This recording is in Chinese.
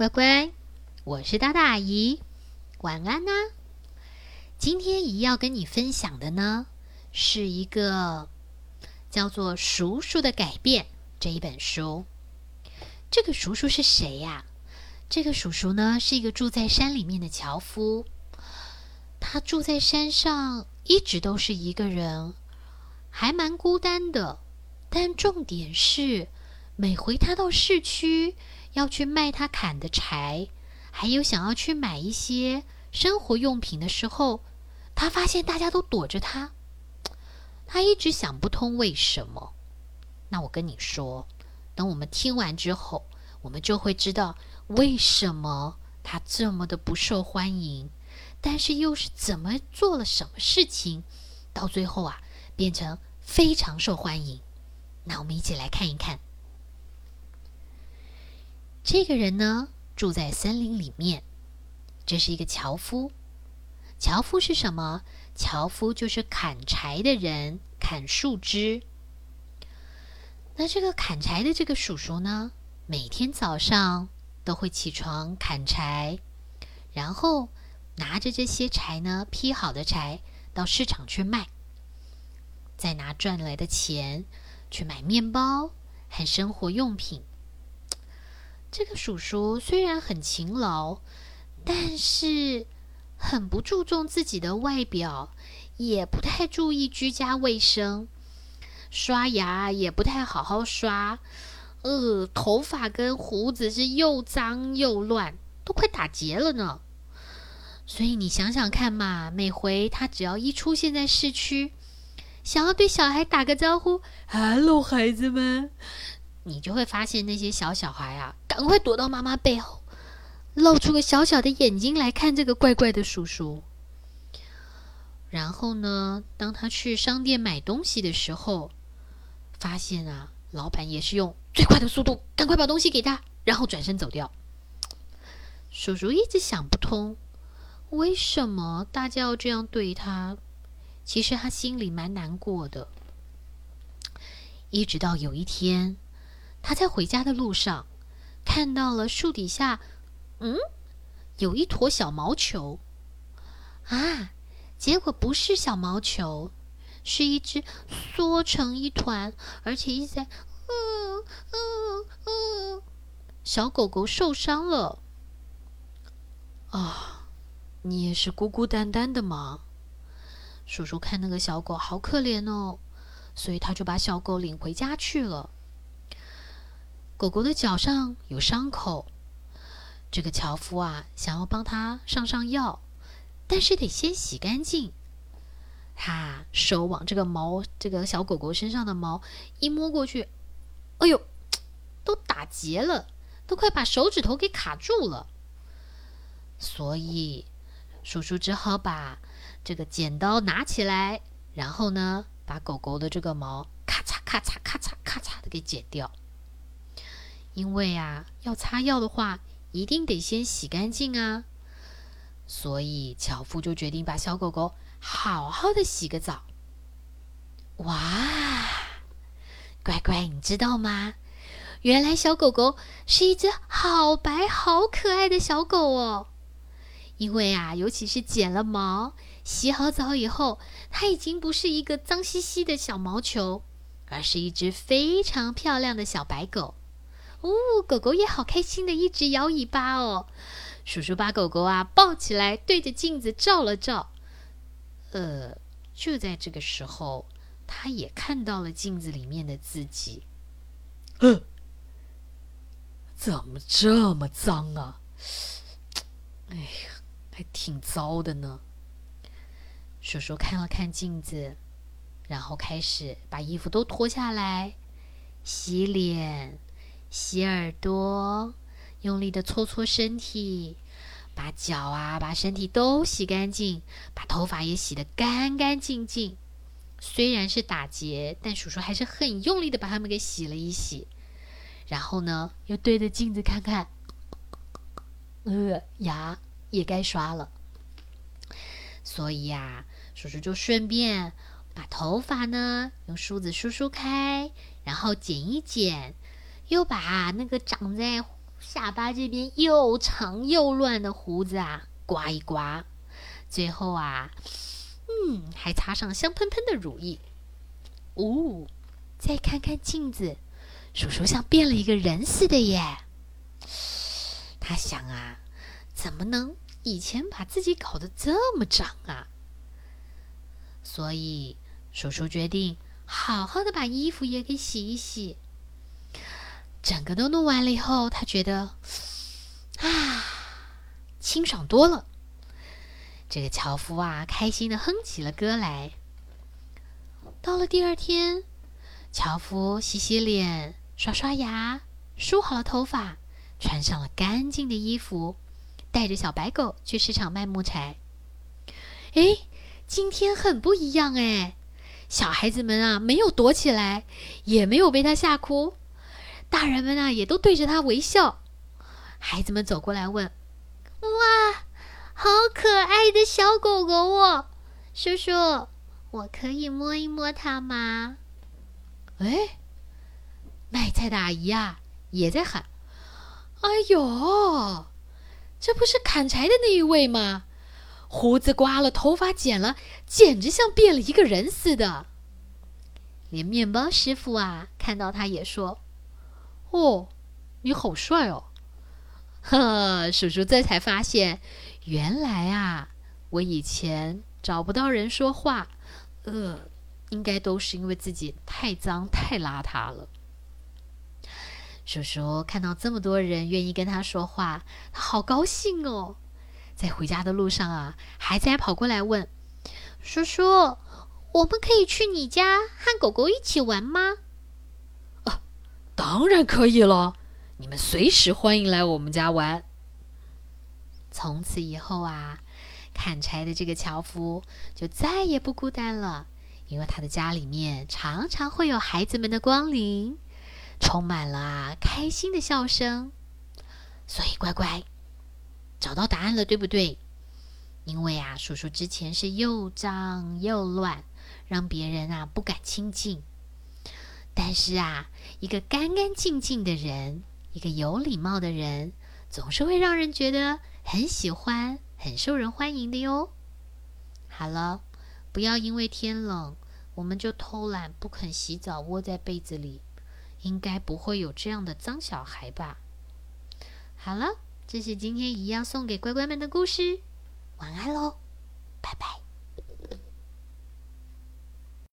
乖乖，我是大大阿姨，晚安呐。今天姨要跟你分享的呢，是一个叫做《叔叔的改变》这一本书。这个叔叔是谁呀？这个叔叔呢，是一个住在山里面的樵夫。他住在山上，一直都是一个人，还蛮孤单的。但重点是，每回他到市区要去卖他砍的柴，还有想要去买一些生活用品的时候，他发现大家都躲着他。他一直想不通为什么。那我跟你说。等我们听完之后，我们就会知道为什么他这么的不受欢迎，但是又是怎么做了什么事情，到最后啊变成非常受欢迎。那我们一起来看一看，这个人呢住在森林里面，这是一个樵夫。樵夫是什么？樵夫就是砍柴的人，砍树枝。那这个砍柴的这个叔叔呢，每天早上都会起床砍柴，然后拿着这些柴呢，劈好的柴到市场去卖，再拿赚来的钱去买面包和生活用品。这个叔叔虽然很勤劳，但是很不注重自己的外表，也不太注意居家卫生。刷牙也不太好好刷，呃，头发跟胡子是又脏又乱，都快打结了呢。所以你想想看嘛，每回他只要一出现在市区，想要对小孩打个招呼，“Hello，孩子们”，你就会发现那些小小孩啊，赶快躲到妈妈背后，露出个小小的眼睛来看这个怪怪的叔叔。然后呢，当他去商店买东西的时候，发现啊，老板也是用最快的速度，赶快把东西给他，然后转身走掉。叔叔一直想不通，为什么大家要这样对他？其实他心里蛮难过的。一直到有一天，他在回家的路上，看到了树底下，嗯，有一坨小毛球。啊，结果不是小毛球。是一只缩成一团，而且一直在嗯嗯嗯，小狗狗受伤了。啊，你也是孤孤单单的吗？叔叔看那个小狗好可怜哦，所以他就把小狗领回家去了。狗狗的脚上有伤口，这个樵夫啊，想要帮它上上药，但是得先洗干净。他手往这个毛，这个小狗狗身上的毛一摸过去，哎呦，都打结了，都快把手指头给卡住了。所以叔叔只好把这个剪刀拿起来，然后呢，把狗狗的这个毛咔嚓咔嚓咔嚓咔嚓的给剪掉。因为啊，要擦药的话，一定得先洗干净啊。所以樵夫就决定把小狗狗。好好的洗个澡，哇！乖乖，你知道吗？原来小狗狗是一只好白、好可爱的小狗哦。因为啊，尤其是剪了毛、洗好澡以后，它已经不是一个脏兮兮的小毛球，而是一只非常漂亮的小白狗。哦，狗狗也好开心的一直摇尾巴哦。叔叔把狗狗啊抱起来，对着镜子照了照。呃，就在这个时候，他也看到了镜子里面的自己。呃，怎么这么脏啊？哎呀，还挺糟的呢。叔叔看了看镜子，然后开始把衣服都脱下来，洗脸、洗耳朵，用力的搓搓身体。把脚啊，把身体都洗干净，把头发也洗得干干净净。虽然是打结，但叔叔还是很用力的把它们给洗了一洗。然后呢，又对着镜子看看，呃，牙也该刷了。所以呀，叔叔就顺便把头发呢用梳子梳梳开，然后剪一剪，又把那个长在下巴这边又长又乱的胡子啊，刮一刮，最后啊，嗯，还擦上香喷喷的乳液。哦，再看看镜子，叔叔像变了一个人似的耶。他想啊，怎么能以前把自己搞得这么脏啊？所以叔叔决定好好的把衣服也给洗一洗。整个都弄完了以后，他觉得 啊，清爽多了。这个樵夫啊，开心的哼起了歌来。到了第二天，樵夫洗洗脸、刷刷牙、梳好了头发，穿上了干净的衣服，带着小白狗去市场卖木柴。哎，今天很不一样哎！小孩子们啊，没有躲起来，也没有被他吓哭。大人们啊，也都对着他微笑。孩子们走过来问：“哇，好可爱的小狗狗哦，叔叔，我可以摸一摸它吗？”哎，卖菜的阿姨啊，也在喊：“哎呦，这不是砍柴的那一位吗？胡子刮了，头发剪了，简直像变了一个人似的。”连面包师傅啊，看到他也说。哦，你好帅哦！呵呵，叔叔这才发现，原来啊，我以前找不到人说话，呃，应该都是因为自己太脏太邋遢了。叔叔看到这么多人愿意跟他说话，他好高兴哦。在回家的路上啊，孩子还跑过来问叔叔：“我们可以去你家和狗狗一起玩吗？”当然可以了，你们随时欢迎来我们家玩。从此以后啊，砍柴的这个樵夫就再也不孤单了，因为他的家里面常常会有孩子们的光临，充满了啊开心的笑声。所以乖乖，找到答案了，对不对？因为啊，叔叔之前是又脏又乱，让别人啊不敢亲近。但是啊，一个干干净净的人，一个有礼貌的人，总是会让人觉得很喜欢、很受人欢迎的哟。好了，不要因为天冷，我们就偷懒不肯洗澡，窝在被子里。应该不会有这样的脏小孩吧？好了，这是今天一样送给乖乖们的故事。晚安喽，拜拜。